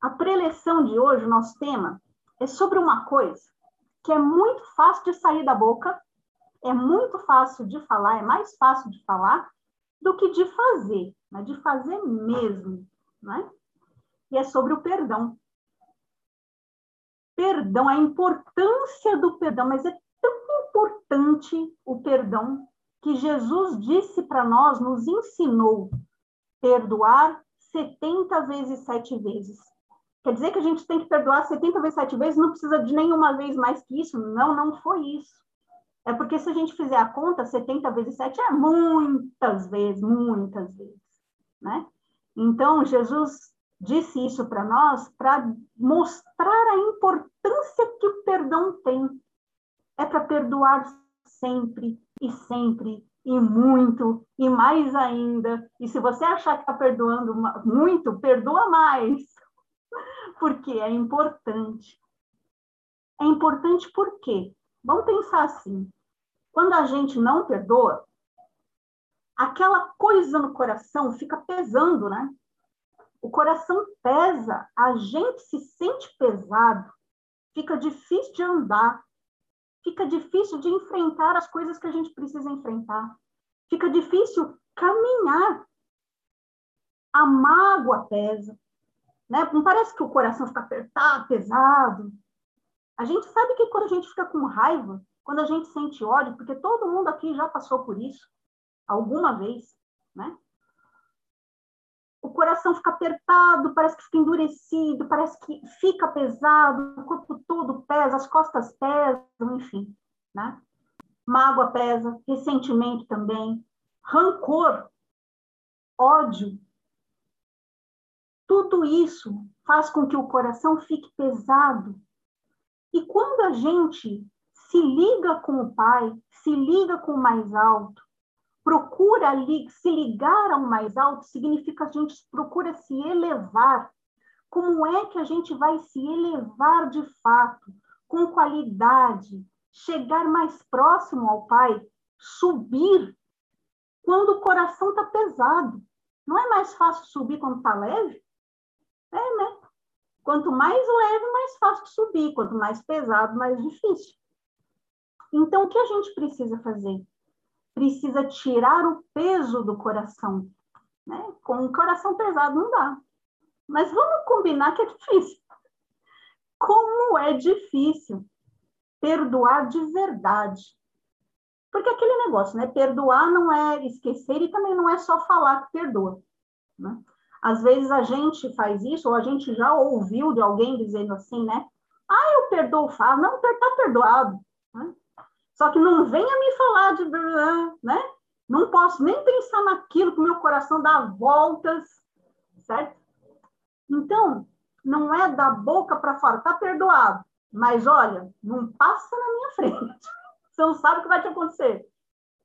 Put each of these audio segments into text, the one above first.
A preleção de hoje, o nosso tema, é sobre uma coisa que é muito fácil de sair da boca, é muito fácil de falar, é mais fácil de falar do que de fazer, mas de fazer mesmo, né? E é sobre o perdão. Perdão, a importância do perdão, mas é tão importante o perdão que Jesus disse para nós, nos ensinou perdoar 70 vezes, sete vezes. Quer dizer que a gente tem que perdoar 70 vezes, 7 vezes, não precisa de nenhuma vez mais que isso? Não, não foi isso. É porque se a gente fizer a conta, 70 vezes 7 é muitas vezes, muitas vezes, né? Então, Jesus disse isso para nós para mostrar a importância que o perdão tem. É para perdoar sempre e sempre e muito e mais ainda. E se você achar que está perdoando muito, perdoa mais porque é importante. É importante por quê? Vamos pensar assim: quando a gente não perdoa, aquela coisa no coração fica pesando, né? O coração pesa, a gente se sente pesado, fica difícil de andar, fica difícil de enfrentar as coisas que a gente precisa enfrentar, fica difícil caminhar. A mágoa pesa, né? Não parece que o coração fica apertado, pesado. A gente sabe que quando a gente fica com raiva, quando a gente sente ódio, porque todo mundo aqui já passou por isso alguma vez, né? O coração fica apertado, parece que fica endurecido, parece que fica pesado, o corpo todo pesa, as costas pesam, enfim, né? Mágoa pesa, ressentimento também, rancor, ódio, tudo isso faz com que o coração fique pesado. E quando a gente se liga com o Pai, se liga com o mais alto, procura se ligar ao mais alto, significa a gente procura se elevar. Como é que a gente vai se elevar de fato, com qualidade, chegar mais próximo ao Pai, subir quando o coração está pesado? Não é mais fácil subir quando está leve? É, né? Quanto mais leve, mais fácil de subir. Quanto mais pesado, mais difícil. Então, o que a gente precisa fazer? Precisa tirar o peso do coração. Né? Com o coração pesado não dá. Mas vamos combinar que é difícil. Como é difícil perdoar de verdade. Porque aquele negócio, né? Perdoar não é esquecer e também não é só falar que perdoa. Né? Às vezes a gente faz isso, ou a gente já ouviu de alguém dizendo assim, né? Ah, eu perdoo o Fábio. Não, está perdoado. Né? Só que não venha me falar de... Né? Não posso nem pensar naquilo que meu coração dá voltas, certo? Então, não é da boca para fora, está perdoado. Mas olha, não passa na minha frente. Você não sabe o que vai te acontecer.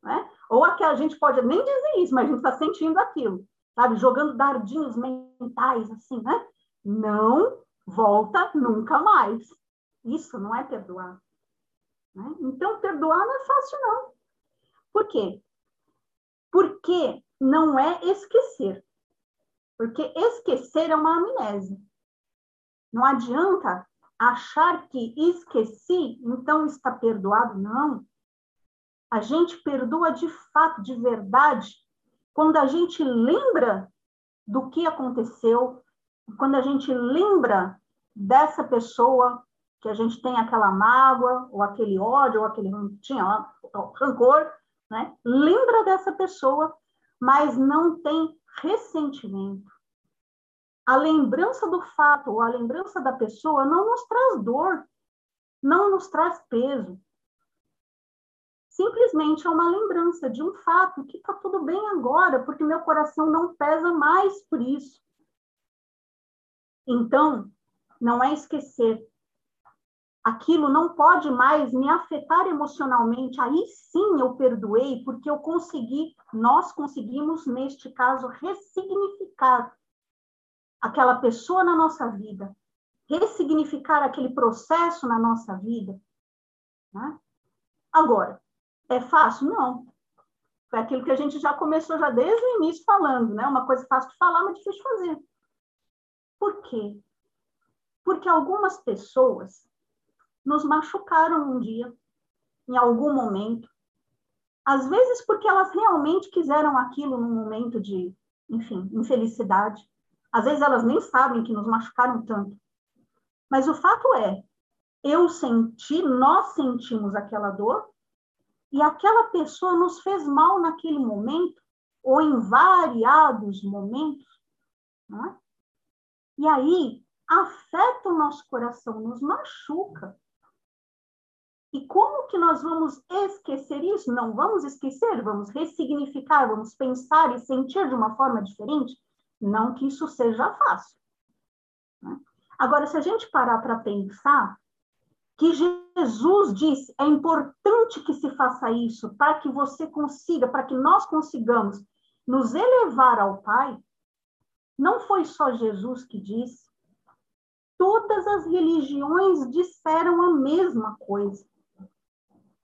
Né? Ou aqui a gente pode nem dizer isso, mas a gente está sentindo aquilo sabe? Jogando dardinhos mentais, assim, né? Não volta nunca mais. Isso não é perdoar. Né? Então, perdoar não é fácil, não. Por quê? Porque não é esquecer. Porque esquecer é uma amnésia. Não adianta achar que esqueci, então está perdoado. Não. A gente perdoa de fato, de verdade, quando a gente lembra do que aconteceu, quando a gente lembra dessa pessoa que a gente tem aquela mágoa, ou aquele ódio, ou aquele tinha rancor, né? Lembra dessa pessoa, mas não tem ressentimento. A lembrança do fato ou a lembrança da pessoa não nos traz dor, não nos traz peso, simplesmente é uma lembrança de um fato que está tudo bem agora, porque meu coração não pesa mais por isso. Então, não é esquecer. Aquilo não pode mais me afetar emocionalmente. Aí sim eu perdoei, porque eu consegui, nós conseguimos, neste caso, ressignificar aquela pessoa na nossa vida, ressignificar aquele processo na nossa vida. Né? Agora, é fácil? Não. Foi aquilo que a gente já começou já desde o início falando, né? Uma coisa fácil de falar, mas difícil de fazer. Por quê? porque algumas pessoas nos machucaram um dia, em algum momento. Às vezes porque elas realmente quiseram aquilo num momento de, enfim, infelicidade. Às vezes elas nem sabem que nos machucaram tanto. Mas o fato é, eu senti, nós sentimos aquela dor e aquela pessoa nos fez mal naquele momento ou em variados momentos. É? E aí afeta o nosso coração, nos machuca. E como que nós vamos esquecer isso? Não vamos esquecer, vamos ressignificar, vamos pensar e sentir de uma forma diferente? Não que isso seja fácil. Né? Agora, se a gente parar para pensar que Jesus disse, é importante que se faça isso para que você consiga, para que nós consigamos nos elevar ao Pai, não foi só Jesus que disse. Todas as religiões disseram a mesma coisa.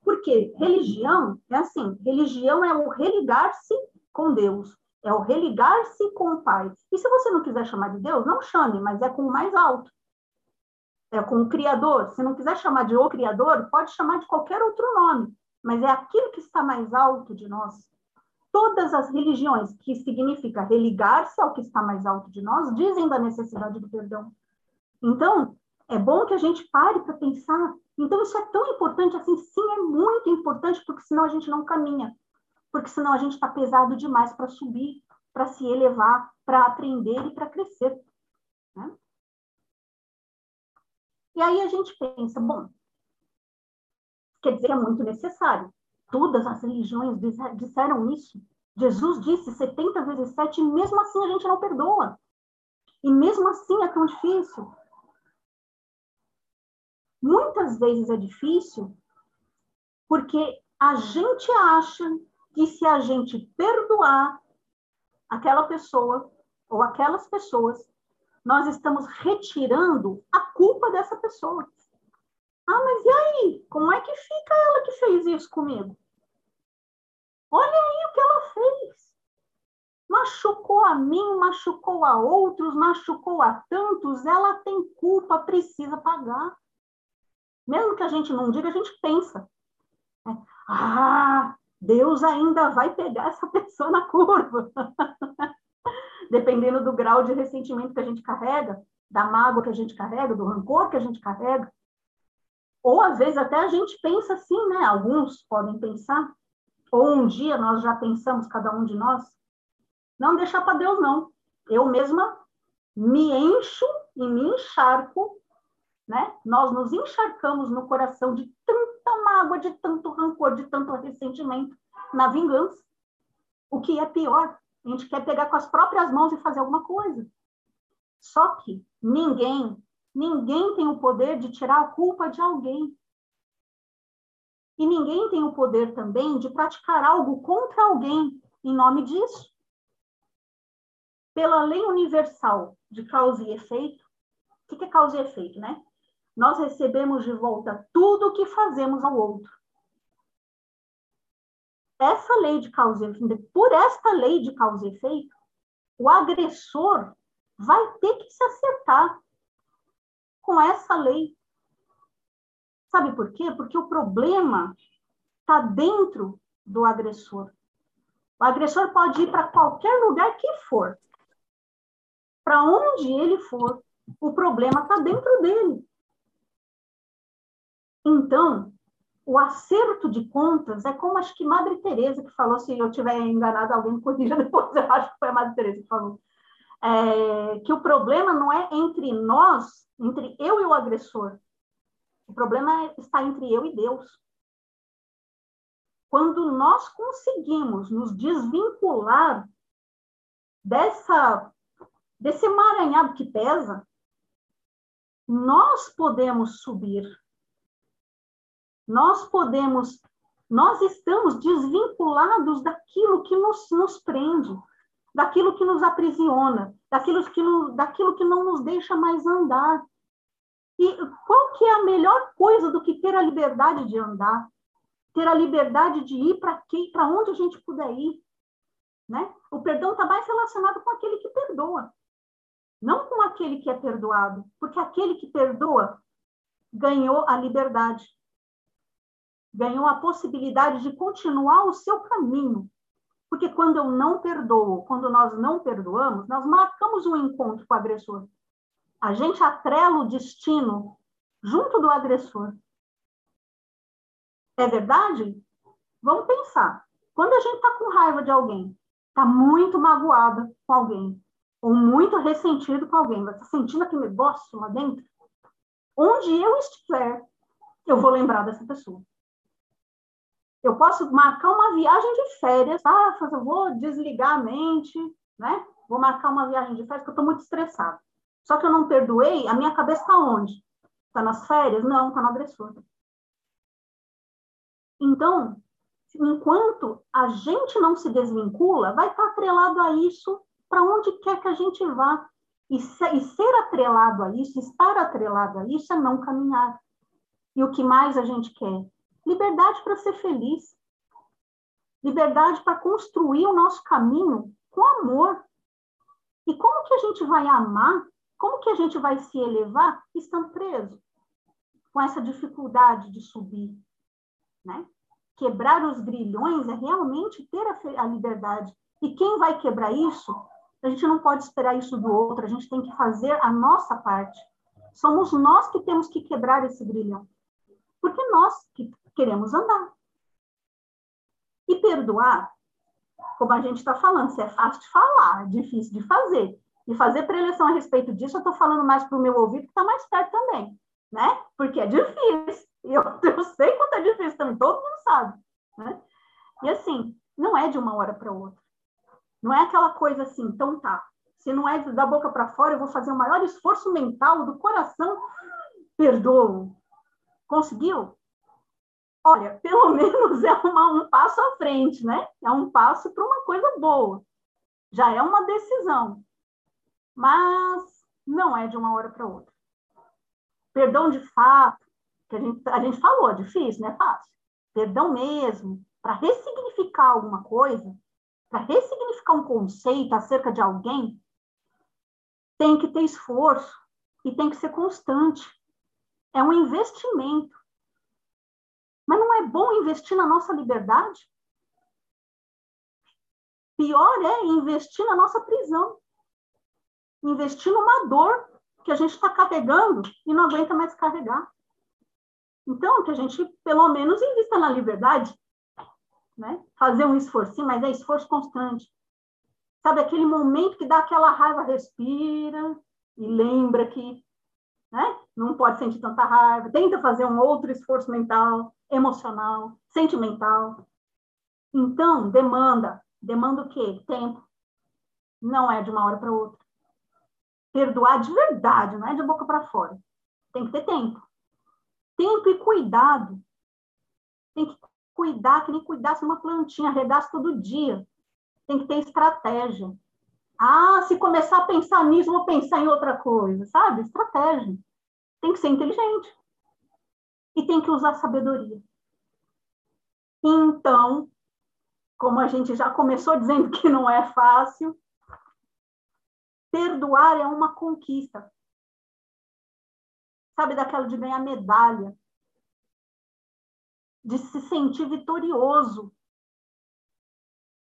Porque religião é assim, religião é o religar-se com Deus, é o religar-se com o Pai. E se você não quiser chamar de Deus, não chame, mas é com o mais alto. É com o Criador. Se não quiser chamar de o Criador, pode chamar de qualquer outro nome, mas é aquilo que está mais alto de nós. Todas as religiões, que significa religar-se ao que está mais alto de nós, dizem da necessidade do perdão. Então, é bom que a gente pare para pensar. Então, isso é tão importante assim? Sim, é muito importante, porque senão a gente não caminha porque senão a gente está pesado demais para subir, para se elevar, para aprender e para crescer. Né? E aí a gente pensa, bom, quer dizer, é muito necessário. Todas as religiões disseram isso. Jesus disse 70 vezes 7, e mesmo assim a gente não perdoa. E mesmo assim é tão difícil. Muitas vezes é difícil porque a gente acha que se a gente perdoar aquela pessoa ou aquelas pessoas, nós estamos retirando a culpa dessa pessoa. Ah, mas e aí? Como é que fica ela que fez isso comigo? Olha aí o que ela fez. Machucou a mim, machucou a outros, machucou a tantos, ela tem culpa, precisa pagar. Mesmo que a gente não diga, a gente pensa. É, ah, Deus ainda vai pegar essa pessoa na curva. Dependendo do grau de ressentimento que a gente carrega, da mágoa que a gente carrega, do rancor que a gente carrega. Ou às vezes até a gente pensa assim, né? Alguns podem pensar, ou um dia nós já pensamos, cada um de nós, não deixar para Deus, não. Eu mesma me encho e me encharco, né? Nós nos encharcamos no coração de tanta mágoa, de tanto rancor, de tanto ressentimento na vingança. O que é pior, a gente quer pegar com as próprias mãos e fazer alguma coisa. Só que ninguém, ninguém tem o poder de tirar a culpa de alguém. E ninguém tem o poder também de praticar algo contra alguém em nome disso. Pela lei universal de causa e efeito, o que é causa e efeito, né? nós recebemos de volta tudo o que fazemos ao outro. Essa lei de causa e efeito, por esta lei de causa e efeito, o agressor vai ter que se acertar com essa lei. Sabe por quê? Porque o problema está dentro do agressor. O agressor pode ir para qualquer lugar que for. Para onde ele for, o problema está dentro dele. Então, o acerto de contas é como acho que Madre Teresa que falou, se eu tiver enganado, alguém corrija depois, eu acho que foi a Madre Teresa que falou, é, que o problema não é entre nós, entre eu e o agressor, o problema está entre eu e Deus. Quando nós conseguimos nos desvincular dessa desse emaranhado que pesa, nós podemos subir nós podemos, nós estamos desvinculados daquilo que nos, nos prende, daquilo que nos aprisiona, daquilo que, no, daquilo que não nos deixa mais andar. E qual que é a melhor coisa do que ter a liberdade de andar? Ter a liberdade de ir para para onde a gente puder ir, né? O perdão está mais relacionado com aquele que perdoa. não com aquele que é perdoado, porque aquele que perdoa ganhou a liberdade, ganhou a possibilidade de continuar o seu caminho. Porque quando eu não perdoo, quando nós não perdoamos, nós marcamos um encontro com o agressor. A gente atrela o destino junto do agressor. É verdade? Vamos pensar. Quando a gente está com raiva de alguém, está muito magoada com alguém, ou muito ressentido com alguém, está sentindo aquele negócio lá dentro, onde eu estiver, eu vou lembrar dessa pessoa. Eu posso marcar uma viagem de férias, ah, eu vou desligar a mente, né? Vou marcar uma viagem de férias porque eu estou muito estressada. Só que eu não perdoei, a minha cabeça está onde? Está nas férias? Não, está no agressor. Então, enquanto a gente não se desvincula, vai estar tá atrelado a isso para onde quer que a gente vá. E, e ser atrelado a isso, estar atrelado a isso, é não caminhar. E o que mais a gente quer? Liberdade para ser feliz. Liberdade para construir o nosso caminho com amor. E como que a gente vai amar? Como que a gente vai se elevar estando preso? Com essa dificuldade de subir, né? Quebrar os grilhões é realmente ter a, a liberdade. E quem vai quebrar isso? A gente não pode esperar isso do outro, a gente tem que fazer a nossa parte. Somos nós que temos que quebrar esse grilhão. Porque nós que queremos andar. E perdoar, como a gente está falando, se é fácil de falar, é difícil de fazer. E fazer preleção a respeito disso, eu estou falando mais para o meu ouvido, que está mais perto também, né? Porque é difícil. Eu, eu sei quanto é difícil também, todo mundo sabe. Né? E assim, não é de uma hora para outra. Não é aquela coisa assim, então tá. Se não é da boca para fora, eu vou fazer o maior esforço mental do coração, perdoo. Conseguiu? Olha, pelo menos é uma, um passo à frente, né? É um passo para uma coisa boa. Já é uma decisão. Mas não é de uma hora para outra. Perdão de fato, que a gente, a gente falou, é difícil, não é fácil. Perdão mesmo, para ressignificar alguma coisa, para ressignificar um conceito acerca de alguém, tem que ter esforço e tem que ser constante. É um investimento. Mas não é bom investir na nossa liberdade? Pior é investir na nossa prisão. Investir numa dor que a gente está carregando e não aguenta mais carregar. Então, que a gente, pelo menos, invista na liberdade, né? Fazer um esforço, mas é esforço constante. Sabe, aquele momento que dá aquela raiva, respira e lembra que né? não pode sentir tanta raiva. Tenta fazer um outro esforço mental, emocional, sentimental. Então, demanda. Demanda o quê? Tempo. Não é de uma hora para outra. Perdoar de verdade, não é de boca para fora. Tem que ter tempo. Tempo e cuidado. Tem que cuidar, que nem cuidasse uma plantinha, regasse todo dia. Tem que ter estratégia. Ah, se começar a pensar nisso, vou pensar em outra coisa, sabe? Estratégia. Tem que ser inteligente. E tem que usar sabedoria. Então, como a gente já começou dizendo que não é fácil, perdoar é uma conquista sabe, daquela de ganhar medalha, de se sentir vitorioso.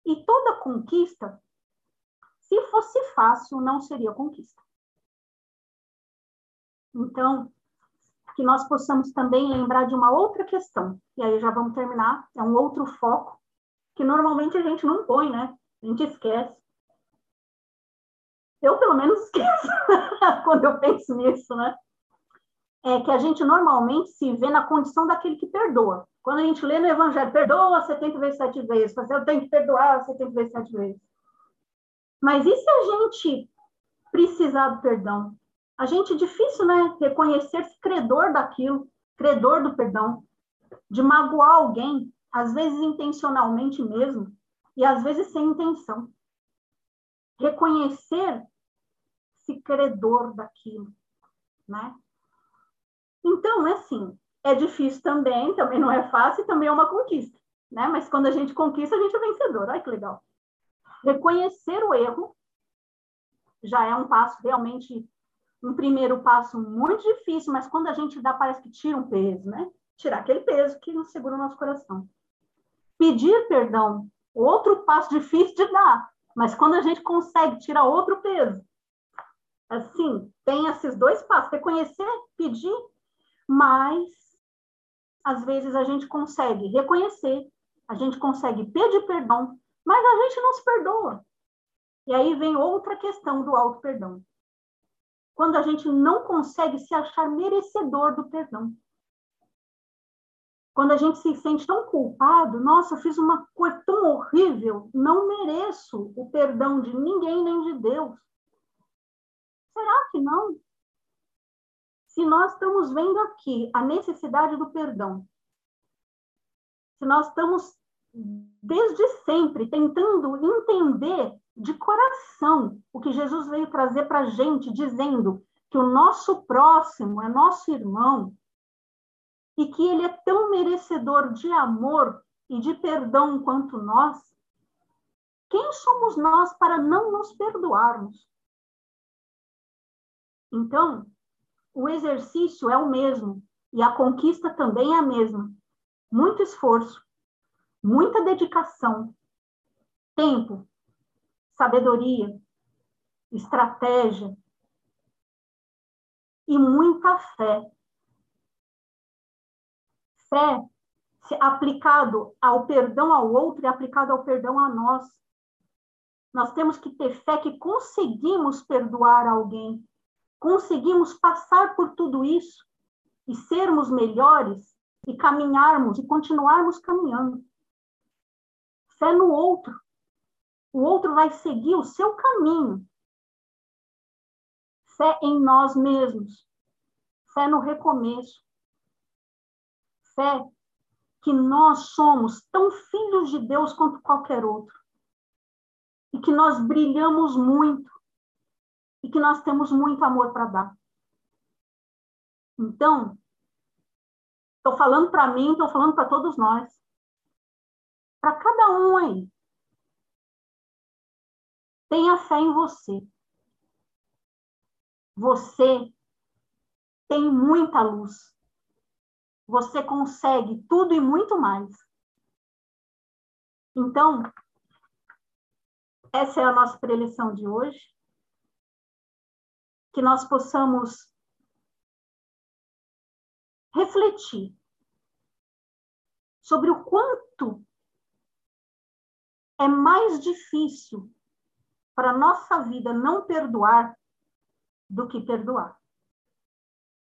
E toda conquista, se fosse fácil, não seria conquista. Então, que nós possamos também lembrar de uma outra questão, e aí já vamos terminar, é um outro foco, que normalmente a gente não põe, né? A gente esquece. Eu, pelo menos, esqueço quando eu penso nisso, né? é que a gente normalmente se vê na condição daquele que perdoa. Quando a gente lê no Evangelho, perdoa 70 vezes, 7 vezes, você tem que perdoar 70 vezes, 7 vezes. Mas e se a gente precisar do perdão? A gente é difícil, né, reconhecer-se credor daquilo, credor do perdão, de magoar alguém, às vezes intencionalmente mesmo, e às vezes sem intenção. Reconhecer-se credor daquilo, né? Então, é assim, é difícil também, também não é fácil, também é uma conquista, né? Mas quando a gente conquista, a gente é vencedor. Olha que legal. Reconhecer o erro já é um passo realmente, um primeiro passo muito difícil, mas quando a gente dá, parece que tira um peso, né? Tirar aquele peso que nos segura o nosso coração. Pedir perdão, outro passo difícil de dar, mas quando a gente consegue tirar outro peso, assim, tem esses dois passos, reconhecer, pedir, mas às vezes a gente consegue reconhecer, a gente consegue pedir perdão, mas a gente não se perdoa. E aí vem outra questão do auto-perdão. Quando a gente não consegue se achar merecedor do perdão. Quando a gente se sente tão culpado, nossa, eu fiz uma coisa tão horrível, não mereço o perdão de ninguém nem de Deus. Será que não? Se nós estamos vendo aqui a necessidade do perdão, se nós estamos desde sempre tentando entender de coração o que Jesus veio trazer para a gente, dizendo que o nosso próximo é nosso irmão e que ele é tão merecedor de amor e de perdão quanto nós, quem somos nós para não nos perdoarmos? Então, o exercício é o mesmo e a conquista também é a mesma. Muito esforço, muita dedicação, tempo, sabedoria, estratégia e muita fé. Fé aplicado ao perdão ao outro e aplicado ao perdão a nós. Nós temos que ter fé que conseguimos perdoar alguém, conseguimos passar por tudo isso e sermos melhores e caminharmos e continuarmos caminhando fé no outro. O outro vai seguir o seu caminho. Fé em nós mesmos. Fé no recomeço. Fé que nós somos tão filhos de Deus quanto qualquer outro. E que nós brilhamos muito. E que nós temos muito amor para dar. Então, estou falando para mim, estou falando para todos nós para cada um aí. Tenha fé em você. Você tem muita luz. Você consegue tudo e muito mais. Então, essa é a nossa preleção de hoje. Que nós possamos refletir sobre o quanto é mais difícil para nossa vida não perdoar do que perdoar.